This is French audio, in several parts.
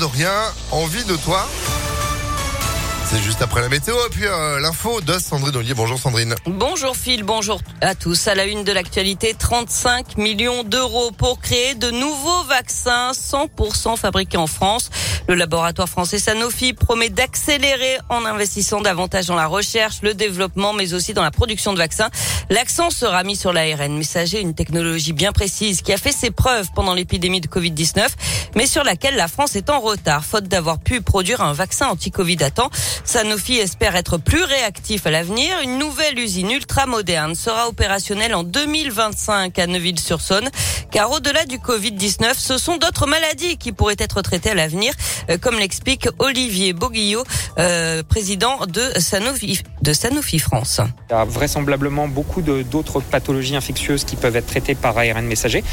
de rien, envie de toi. C'est juste après la météo et puis euh, l'info de Sandrine Ollier. Bonjour Sandrine. Bonjour Phil, bonjour à tous. À la une de l'actualité, 35 millions d'euros pour créer de nouveaux vaccins 100% fabriqués en France. Le laboratoire français Sanofi promet d'accélérer en investissant davantage dans la recherche, le développement, mais aussi dans la production de vaccins. L'accent sera mis sur l'ARN messager, une technologie bien précise qui a fait ses preuves pendant l'épidémie de Covid-19, mais sur laquelle la France est en retard, faute d'avoir pu produire un vaccin anti-Covid à temps. Sanofi espère être plus réactif à l'avenir. Une nouvelle usine ultra moderne sera opérationnelle en 2025 à Neuville-sur-Saône. Car au-delà du Covid-19, ce sont d'autres maladies qui pourraient être traitées à l'avenir, euh, comme l'explique Olivier Boguillot, euh, président de Sanofi, de Sanofi France. Il y a vraisemblablement beaucoup d'autres pathologies infectieuses qui peuvent être traitées par ARN messager,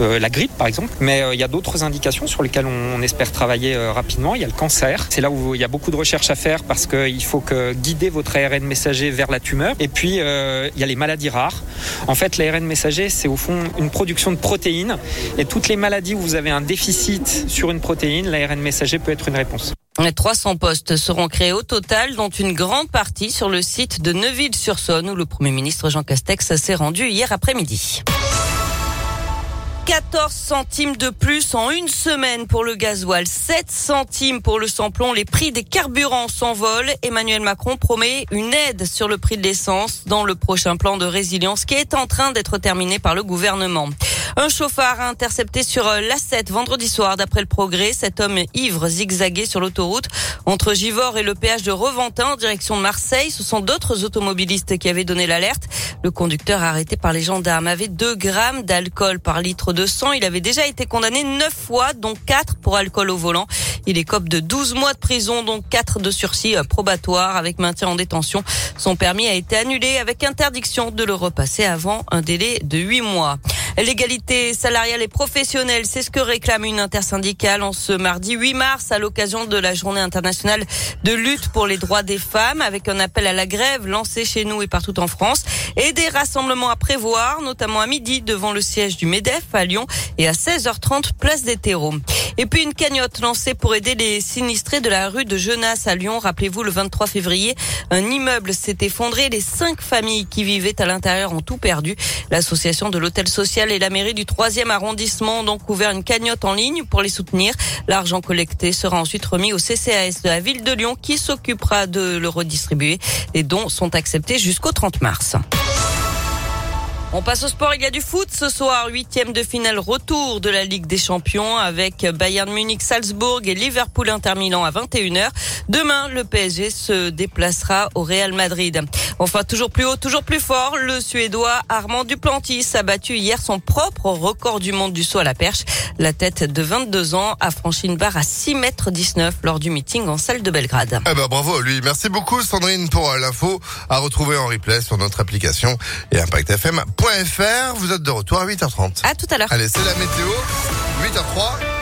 euh, la grippe par exemple, mais euh, il y a d'autres indications sur lesquelles on, espère travailler euh, rapidement. Il y a le cancer, c'est là où il y a beaucoup de recherches à faire parce qu'il faut guider votre ARN messager vers la tumeur. Et puis il y a les maladies rares. En fait, l'ARN messager, c'est au fond une production de protéines. Et toutes les maladies où vous avez un déficit sur une protéine, l'ARN messager peut être une réponse. 300 postes seront créés au total, dont une grande partie sur le site de Neuville-sur-Saône, où le Premier ministre Jean Castex s'est rendu hier après-midi. 14 centimes de plus en une semaine pour le gasoil, 7 centimes pour le samplon. Les prix des carburants s'envolent. Emmanuel Macron promet une aide sur le prix de l'essence dans le prochain plan de résilience qui est en train d'être terminé par le gouvernement. Un chauffard a intercepté sur l'A7 vendredi soir d'après le progrès. Cet homme ivre zigzaguait sur l'autoroute entre Givors et le péage de Reventin en direction de Marseille. Ce sont d'autres automobilistes qui avaient donné l'alerte. Le conducteur arrêté par les gendarmes avait 2 grammes d'alcool par litre de sang. Il avait déjà été condamné 9 fois, dont 4 pour alcool au volant. Il écope de 12 mois de prison, dont 4 de sursis probatoire avec maintien en détention. Son permis a été annulé avec interdiction de le repasser avant un délai de 8 mois. L'égalité salariale et professionnelle, c'est ce que réclame une intersyndicale en ce mardi 8 mars à l'occasion de la journée internationale de lutte pour les droits des femmes avec un appel à la grève lancé chez nous et partout en France et des rassemblements à prévoir, notamment à midi devant le siège du MEDEF à Lyon et à 16h30 place des terreaux. Et puis une cagnotte lancée pour aider les sinistrés de la rue de Genasse à Lyon. Rappelez-vous, le 23 février, un immeuble s'est effondré. Les cinq familles qui vivaient à l'intérieur ont tout perdu. L'association de l'hôtel social et la mairie du 3e arrondissement ont donc ouvert une cagnotte en ligne pour les soutenir. L'argent collecté sera ensuite remis au CCAS de la ville de Lyon qui s'occupera de le redistribuer. Les dons sont acceptés jusqu'au 30 mars. On passe au sport, il y a du foot ce soir, huitième de finale retour de la Ligue des Champions avec Bayern Munich, Salzbourg et Liverpool Inter Milan à 21h. Demain, le PSG se déplacera au Real Madrid. Enfin, toujours plus haut, toujours plus fort, le Suédois Armand Duplantis a battu hier son propre record du monde du saut à la perche. La tête de 22 ans a franchi une barre à 6 mètres 19 lors du meeting en salle de Belgrade. Eh ben, bravo à lui. Merci beaucoup Sandrine pour l'info à retrouver en replay sur notre application et Vous êtes de retour à 8h30. À tout à l'heure. Allez, c'est la météo. 8h03.